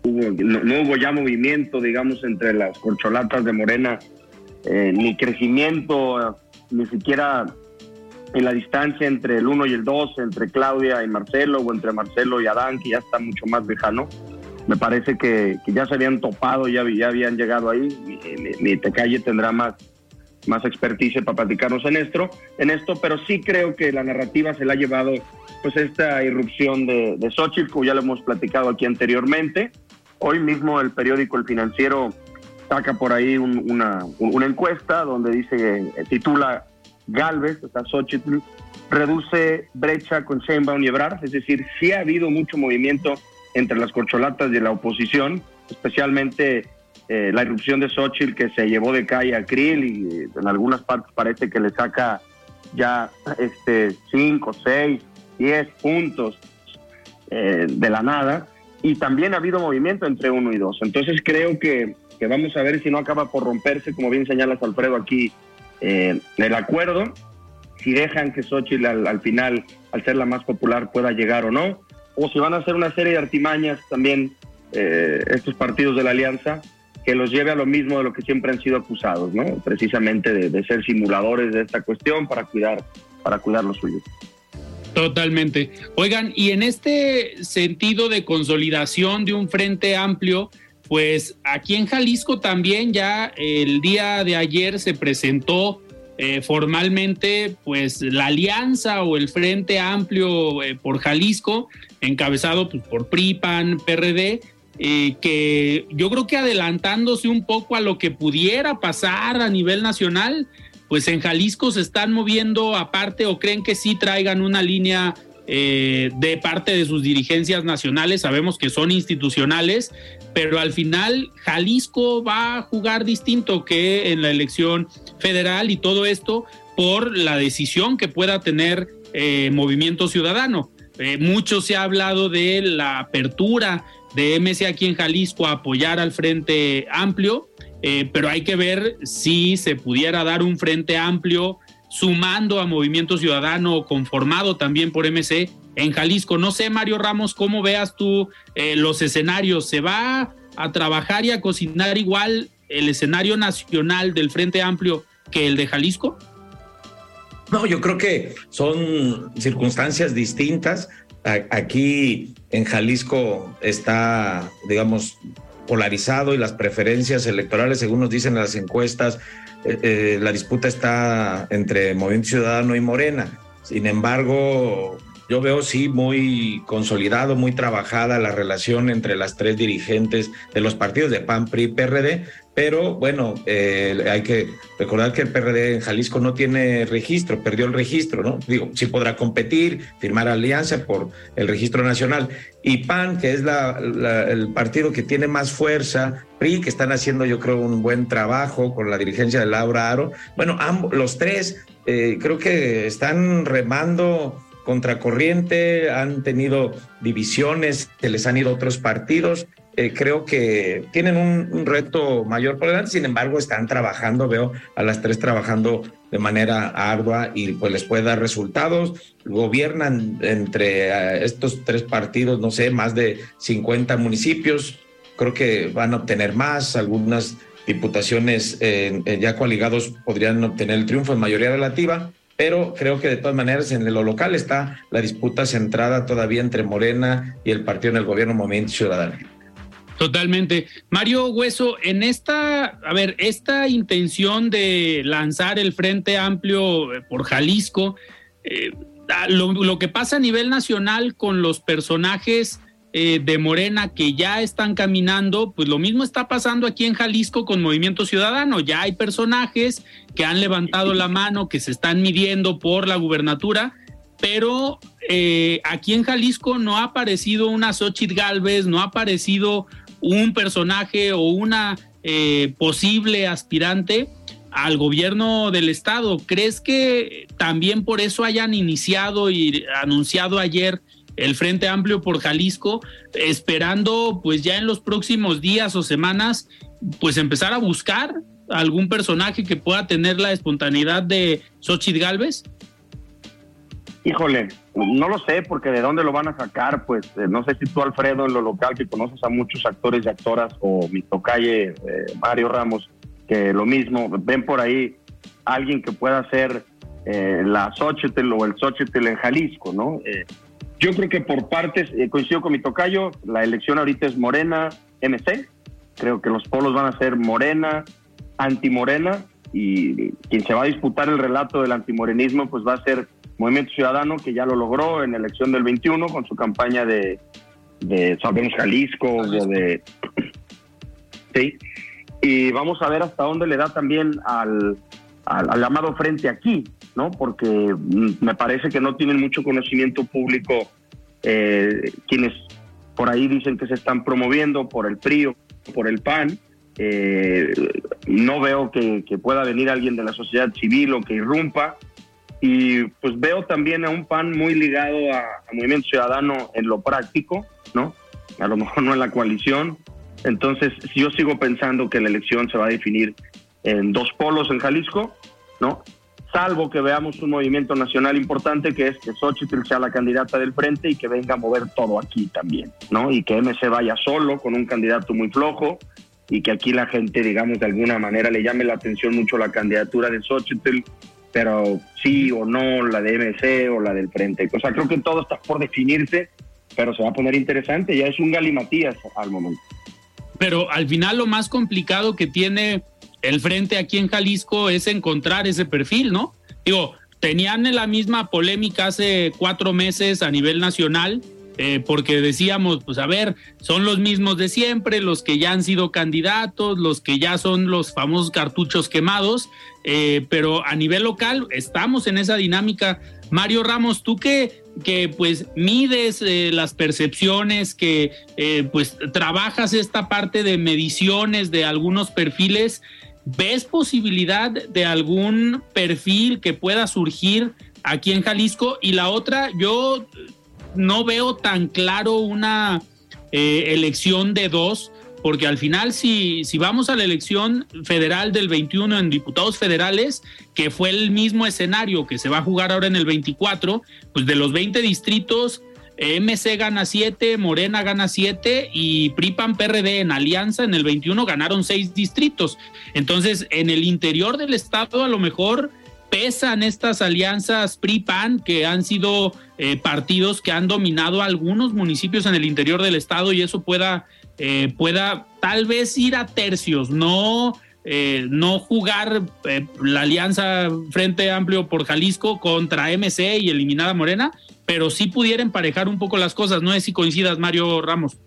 no, hubo ya movimiento, digamos, entre las corcholatas de Morena, eh, ni crecimiento, ni siquiera en la distancia entre el 1 y el 2, entre Claudia y Marcelo, o entre Marcelo y Adán, que ya está mucho más lejano me parece que, ya se habían topado, ya, ya habían llegado ahí. Mi, Tecalle tendrá más, más para platicarnos en esto, en esto, pero sí creo que la narrativa se la ha llevado pues esta irrupción de, de Xochitl, como ya lo hemos platicado aquí anteriormente. Hoy mismo el periódico El Financiero saca por ahí una, una, encuesta donde dice, eh, titula Galvez, o sea, Xochitl, reduce brecha con Sheinbaum y Ebrard, es decir, sí ha habido mucho movimiento entre las corcholatas de la oposición, especialmente eh, la irrupción de Xochitl que se llevó de calle a Krill y eh, en algunas partes parece que le saca ya este 5, 6, 10 puntos eh, de la nada y también ha habido movimiento entre uno y dos. Entonces creo que, que vamos a ver si no acaba por romperse, como bien señalas Alfredo aquí, eh, el acuerdo, si dejan que Xochitl al, al final, al ser la más popular, pueda llegar o no, o si van a hacer una serie de artimañas también eh, estos partidos de la alianza que los lleve a lo mismo de lo que siempre han sido acusados, ¿no? Precisamente de, ser simuladores de esta cuestión para cuidar, para cuidar lo suyo. Totalmente. Oigan, y en este sentido de consolidación de un frente amplio, pues aquí en Jalisco también ya el día de ayer se presentó eh, formalmente pues la alianza o el frente amplio eh, por Jalisco, encabezado pues, por PRI, PAN, PRD, eh, que yo creo que adelantándose un poco a lo que pudiera pasar a nivel nacional, pues en Jalisco se están moviendo aparte o creen que sí traigan una línea eh, de parte de sus dirigencias nacionales, sabemos que son institucionales, pero al final Jalisco va a jugar distinto que en la elección federal y todo esto por la decisión que pueda tener eh, Movimiento Ciudadano. Eh, mucho se ha hablado de la apertura de MC aquí en Jalisco a apoyar al Frente Amplio, eh, pero hay que ver si se pudiera dar un Frente Amplio sumando a Movimiento Ciudadano conformado también por MC en Jalisco. No sé, Mario Ramos, cómo veas tú eh, los escenarios. ¿Se va a trabajar y a cocinar igual el escenario nacional del Frente Amplio que el de Jalisco? No, yo creo que son circunstancias distintas. Aquí en Jalisco está, digamos, polarizado y las preferencias electorales, según nos dicen las encuestas, eh, eh, la disputa está entre Movimiento Ciudadano y Morena. Sin embargo, yo veo sí muy consolidado, muy trabajada la relación entre las tres dirigentes de los partidos de PAN, PRI, PRD, pero bueno, eh, hay que recordar que el PRD en Jalisco no tiene registro, perdió el registro, ¿no? Digo, sí podrá competir, firmar alianza por el registro nacional. Y PAN, que es la, el partido que tiene más fuerza, PRI, que están haciendo yo creo un buen trabajo con la dirigencia de Laura Aro. Bueno, ambos, los tres eh, creo que están remando contracorriente, han tenido divisiones que les han ido otros partidos. Eh, creo que tienen un, reto mayor por delante, sin embargo están trabajando, veo a las tres trabajando de manera ardua y pues les puede dar resultados. Gobiernan entre uh, estos tres partidos, no sé, más de 50 municipios, creo que van a obtener más, algunas diputaciones eh, ya coaligados podrían obtener el triunfo en mayoría relativa pero creo que de todas maneras en lo local está la disputa centrada todavía entre Morena y el partido en el gobierno Movimiento Ciudadano. Totalmente. Mario Hueso, en esta, a ver, esta intención de lanzar el Frente Amplio por Jalisco, eh, lo, lo, que pasa a nivel nacional con los personajes eh, de Morena que ya están caminando, pues lo mismo está pasando aquí en Jalisco con Movimiento Ciudadano. Ya hay personajes que han levantado la mano, que se están midiendo por la gubernatura, pero eh, aquí en Jalisco no ha aparecido una Xochitl Galvez, no ha aparecido un personaje o una eh, posible aspirante al gobierno del estado. ¿Crees que también por eso hayan iniciado y anunciado ayer el Frente Amplio por Jalisco, esperando pues ya en los próximos días o semanas pues empezar a buscar algún personaje que pueda tener la espontaneidad de Xochitl Galvez? Híjole, no lo sé, porque de dónde lo van a sacar, pues eh, no sé si tú, Alfredo, en lo local, que conoces a muchos actores y actoras, o mi tocalle, eh, Mario Ramos, que lo mismo, ven por ahí alguien que pueda ser eh, la Xochitl o el Xochitl en Jalisco, ¿no? Eh, yo creo que por partes, coincido con mi tocayo, la elección ahorita es Morena, MC. Creo que los polos van a ser Morena, antimorena, y quien se va a disputar el relato del antimorenismo, pues va a ser Movimiento Ciudadano, que ya lo logró en la elección del 21 con su campaña de, de Sabemos Jalisco, Jalisco. de. sí. Y vamos a ver hasta dónde le da también al, al, al llamado frente aquí, ¿no? Porque me parece que no tienen mucho conocimiento público eh, quienes por ahí dicen que se están promoviendo por el PRI o por el PAN, Eh, no veo que, pueda venir alguien de la sociedad civil o que irrumpa. Y pues veo también a un PAN muy ligado a, Movimiento Ciudadano en lo práctico, ¿no? A lo mejor no en la coalición. Entonces, yo sigo pensando que la elección se va a definir en dos polos en Jalisco, ¿no? salvo que veamos un movimiento nacional importante que es que Xochitl sea la candidata del frente y que venga a mover todo aquí también, ¿no? Y que MC vaya solo con un candidato muy flojo y que aquí la gente, digamos, de alguna manera le llame la atención mucho la candidatura de Xochitl, pero sí o no la de MC o la del frente. O sea, creo que todo está por definirse, pero se va a poner interesante, ya es un galimatías al momento. Pero al final lo más complicado que tiene el frente aquí en Jalisco es encontrar ese perfil, ¿no? Digo, tenían la misma polémica hace cuatro meses a nivel nacional, eh, porque decíamos, pues a ver, son los mismos de siempre, los que ya han sido candidatos, los que ya son los famosos cartuchos quemados, eh, pero a nivel local estamos en esa dinámica. Mario Ramos, tú que, que pues mides eh, las percepciones, que pues trabajas esta parte de mediciones de algunos perfiles, ¿Ves posibilidad de algún perfil que pueda surgir aquí en Jalisco? Y la otra, yo no veo tan claro una eh, elección de dos, porque al final si, si vamos a la elección federal del 21 en diputados federales, que fue el mismo escenario que se va a jugar ahora en el 24, pues de los 20 distritos, MC gana 7, Morena gana 7 y PRIPAN PRD en alianza en el 21 ganaron 6 distritos. Entonces, en el interior del estado a lo mejor pesan estas alianzas PRIPAN que han sido eh, partidos que han dominado algunos municipios en el interior del estado y eso pueda, eh, pueda tal vez ir a tercios, no... Eh, no jugar la alianza Frente Amplio por Jalisco contra MC y eliminar a Morena, pero sí pudiera emparejar un poco las cosas. No sé si coincidas, Mario Ramos.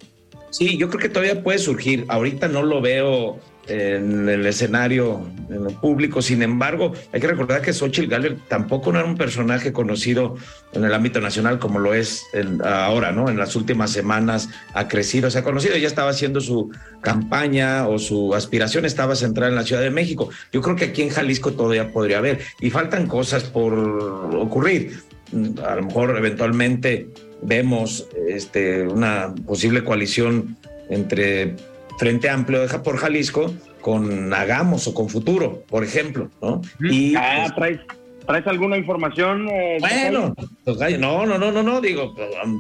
Sí, yo creo que todavía puede surgir. Ahorita no lo veo en el escenario en público. Sin embargo, hay que recordar que Xochitl Galler tampoco era un personaje conocido en el ámbito nacional como lo es ahora, ¿no? En las últimas semanas ha crecido, se ha conocido, ya estaba haciendo su campaña o su aspiración estaba centrada en la Ciudad de México. Yo creo que aquí en Jalisco todavía podría haber y faltan cosas por ocurrir a lo mejor eventualmente vemos este, una posible coalición entre Frente Amplio de por Jalisco con Hagamos o con Futuro, por ejemplo, ¿no? Y, ah, traes, ¿Traes alguna información? Eh, bueno, no, no, no, no, no, digo.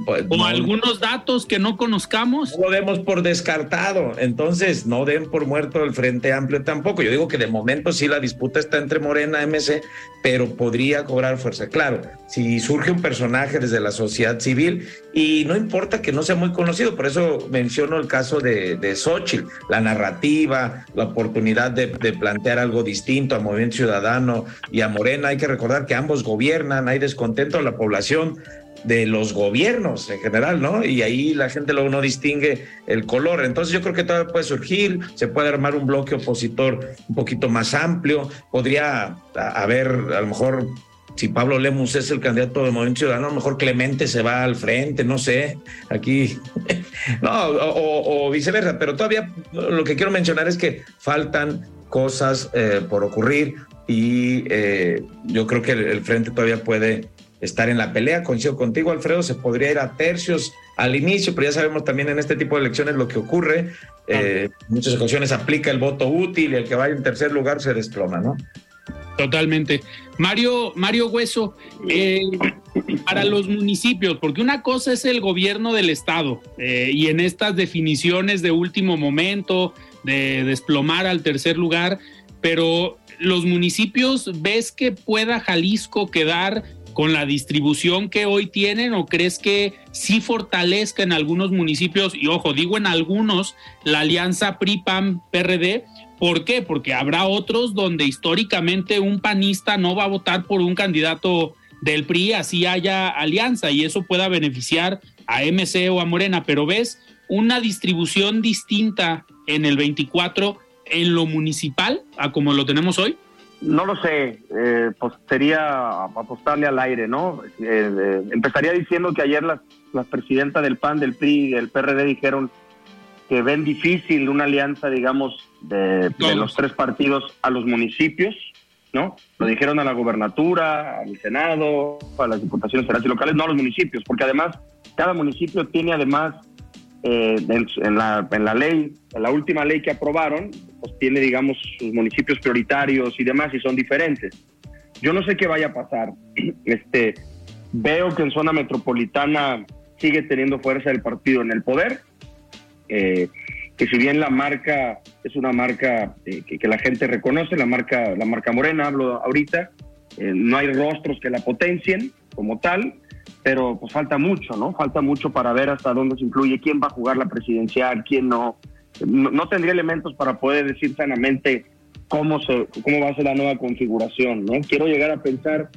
Pues, o algunos datos que no conozcamos. No lo demos por descartado, entonces no den por muerto el Frente Amplio tampoco. Yo digo que de momento sí la disputa está entre Morena y MC, pero podría cobrar fuerza. Claro, si surge un personaje desde la sociedad civil, y no importa que no sea muy conocido, por eso menciono el caso de, de Xochitl, la narrativa, la oportunidad de, de plantear algo distinto a Movimiento Ciudadano y a Morena, hay que recordar que ambos gobiernan, hay descontento de la población de los gobiernos en general, ¿no? Y ahí la gente luego no distingue el color. Entonces yo creo que todavía puede surgir, se puede armar un bloque opositor un poquito más amplio, podría haber a lo mejor si Pablo Lemus es el candidato del Movimiento Ciudadano, a lo mejor Clemente se va al frente, no sé, aquí, no, o, viceversa, pero todavía lo que quiero mencionar es que faltan cosas eh, por ocurrir, y eh, yo creo que el, frente todavía puede estar en la pelea. Coincido contigo, Alfredo, se podría ir a tercios al inicio, pero ya sabemos también en este tipo de elecciones lo que ocurre. Eh, en muchas ocasiones aplica el voto útil y el que vaya en tercer lugar se desploma, ¿no? Totalmente. Mario, Mario Hueso, eh, para los municipios, porque una cosa es el gobierno del Estado y en estas definiciones de último momento, de desplomar al tercer lugar, pero los municipios, ¿ves que pueda Jalisco quedar con la distribución que hoy tienen o crees que sí fortalezca en algunos municipios, y ojo, digo en algunos, la alianza PRI-PAN-PRD? ¿Por qué? Porque habrá otros donde históricamente un panista no va a votar por un candidato del PRI, así haya alianza y eso pueda beneficiar a MC o a Morena, pero ves una distribución distinta en el 24 en lo municipal a como lo tenemos hoy? No lo sé, eh, pues sería apostarle al aire, ¿no? Eh, eh, empezaría diciendo que ayer las, las presidentas del PAN, del PRI y del PRD dijeron que ven difícil una alianza, digamos, de, los tres partidos a los municipios, ¿no? Lo dijeron a la gobernatura, al Senado, a las diputaciones federales y locales, no a los municipios, porque además cada municipio tiene además eh, en, la, en la ley, en la última ley que aprobaron, pues tiene, digamos, sus municipios prioritarios y demás, y son diferentes. Yo no sé qué vaya a pasar. Este, veo que en zona metropolitana sigue teniendo fuerza el partido en el poder, eh, que si bien la marca es una marca eh, que, la gente reconoce, la marca, la marca morena, hablo ahorita, eh, no hay rostros que la potencien como tal, pero pues falta mucho, ¿no? Falta mucho para ver hasta dónde se incluye, quién va a jugar la presidencial, quién no. No, tendría elementos para poder decir sanamente cómo, se, cómo va a ser la nueva configuración, ¿no? Quiero llegar a pensar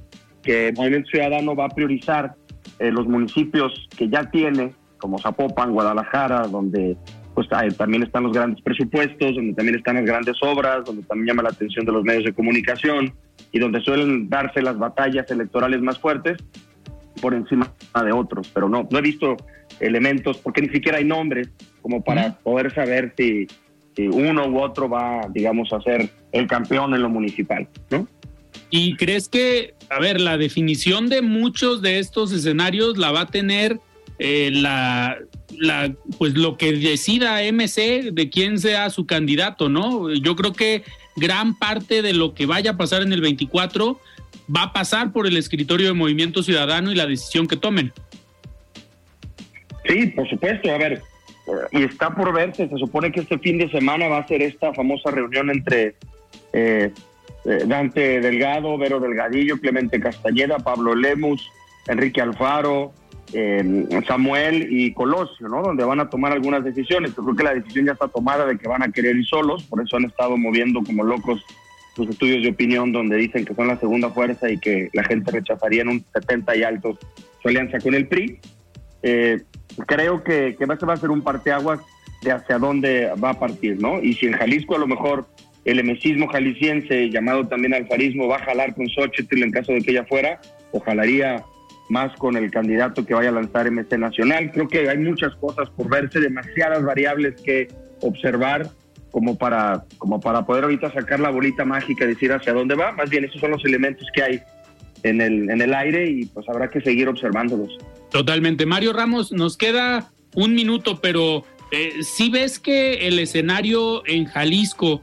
que el Movimiento Ciudadano va a priorizar los municipios que ya tiene como Zapopan, Guadalajara, donde pues también están los grandes presupuestos, donde también están las grandes obras, donde también llama la atención de los medios de comunicación y donde suelen darse las batallas electorales más fuertes por encima de otros. Pero no, no he visto elementos, porque ni siquiera hay nombres como para poder saber si, si uno u otro va, digamos, a ser el campeón en lo municipal, ¿no? ¿Y crees que, a ver, la definición de muchos de estos escenarios la va a tener eh, la, la, pues lo que decida MC de quién sea su candidato, ¿no? Yo creo que gran parte de lo que vaya a pasar en el 24 va a pasar por el escritorio de Movimiento Ciudadano y la decisión que tomen. Sí, por supuesto. A ver, y está por verse. Se supone que este fin de semana va a ser esta famosa reunión entre eh, eh, Dante Delgado, Vero Delgadillo, Clemente Castañeda, Pablo Lemus, Enrique Alfaro, Samuel y Colosio, ¿no? Donde van a tomar algunas decisiones. Yo creo que la decisión ya está tomada de que van a querer ir solos, por eso han estado moviendo como locos sus estudios de opinión donde dicen que son la segunda fuerza y que la gente rechazaría en un 70 y altos su alianza con el PRI. Eh, creo que, que va a ser un parteaguas de hacia dónde va a partir, ¿no? Y si en Jalisco a lo mejor el emesismo jalisciense, llamado también alfarismo, va a jalar con Xochitl en caso de que ella fuera, o jalaría más con el candidato que vaya a lanzar MC Nacional. Creo que hay muchas cosas por verse, demasiadas variables que observar como para, como para poder ahorita sacar la bolita mágica y decir hacia dónde va. Más bien, esos son los elementos que hay en el, en el aire y pues habrá que seguir observándolos. Totalmente. Mario Ramos, nos queda un minuto, pero eh, si ves que el escenario en Jalisco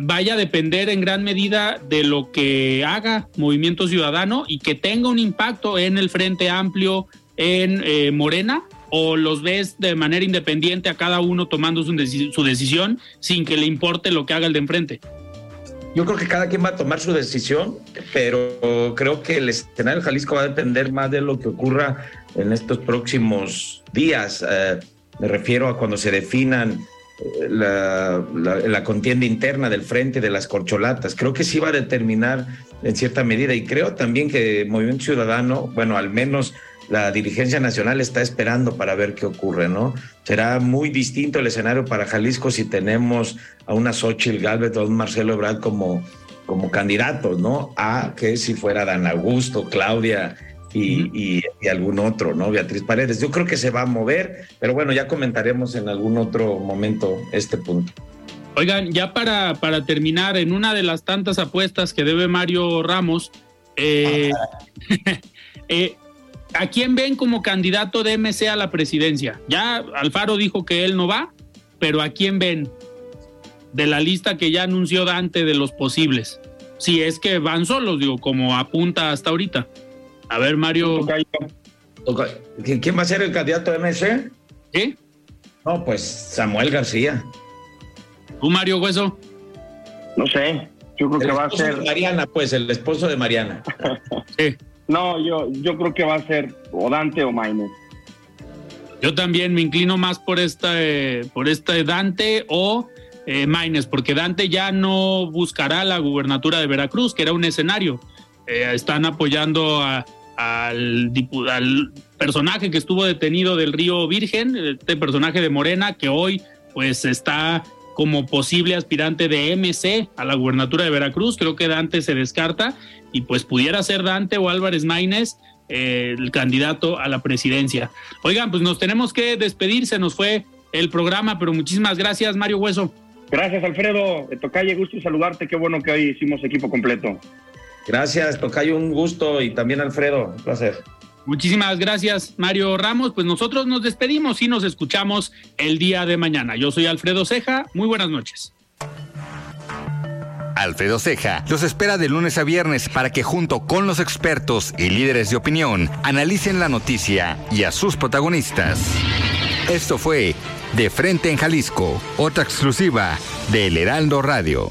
vaya a depender en gran medida de lo que haga Movimiento Ciudadano y que tenga un impacto en el Frente Amplio, en eh, Morena, o los ves de manera independiente a cada uno tomando su, decisión sin que le importe lo que haga el de enfrente? Yo creo que cada quien va a tomar su decisión, pero creo que el escenario de Jalisco va a depender más de lo que ocurra en estos próximos días. Eh, me refiero a cuando se definan la, la, contienda interna del frente de las corcholatas. Creo que sí va a determinar en cierta medida y creo también que Movimiento Ciudadano, bueno, al menos la dirigencia nacional está esperando para ver qué ocurre, ¿no? Será muy distinto el escenario para Jalisco si tenemos a una Xochitl Galvez o a un Marcelo Ebrard como, como candidatos, ¿no? A que si fuera Dan Augusto, Claudia y, algún otro, ¿no? Beatriz Paredes. Yo creo que se va a mover, pero bueno, ya comentaremos en algún otro momento este punto. Oigan, ya para, para terminar, en una de las tantas apuestas que debe Mario Ramos, eh, eh, ¿a quién ven como candidato de MC a la presidencia? Ya Alfaro dijo que él no va, pero ¿a quién ven de la lista que ya anunció Dante de los posibles? Si es que van solos, digo, como apunta hasta ahorita. A ver, Mario. ¿Quién va a ser el candidato de MC? ¿Qué? No, pues Samuel García. ¿Tú, Mario Hueso? No sé. Yo creo que va a ser. Mariana, pues, el esposo de Mariana. sí. No, yo, yo creo que va a ser o Dante o Maine. Yo también me inclino más por esta, eh, por esta Dante o eh, Maines, porque Dante ya no buscará la gubernatura de Veracruz, que era un escenario. Eh, están apoyando a, al, al personaje que estuvo detenido del Río Virgen, este personaje de Morena, que hoy pues está como posible aspirante de MC a la gubernatura de Veracruz. Creo que Dante se descarta y pues pudiera ser Dante o Álvarez Maínez eh, el candidato a la presidencia. Oigan, pues nos tenemos que despedir, se nos fue el programa, pero muchísimas gracias, Mario Hueso. Gracias, Alfredo. Tocayo, gusto saludarte. Qué bueno que hoy hicimos equipo completo. Gracias, Tocayo, un gusto. Y también Alfredo, un placer. Muchísimas gracias, Mario Ramos. Pues nosotros nos despedimos y nos escuchamos el día de mañana. Yo soy Alfredo Ceja. Muy buenas noches. Alfredo Ceja los espera de lunes a viernes para que junto con los expertos y líderes de opinión analicen la noticia y a sus protagonistas. Esto fue De Frente en Jalisco, otra exclusiva de El Heraldo Radio.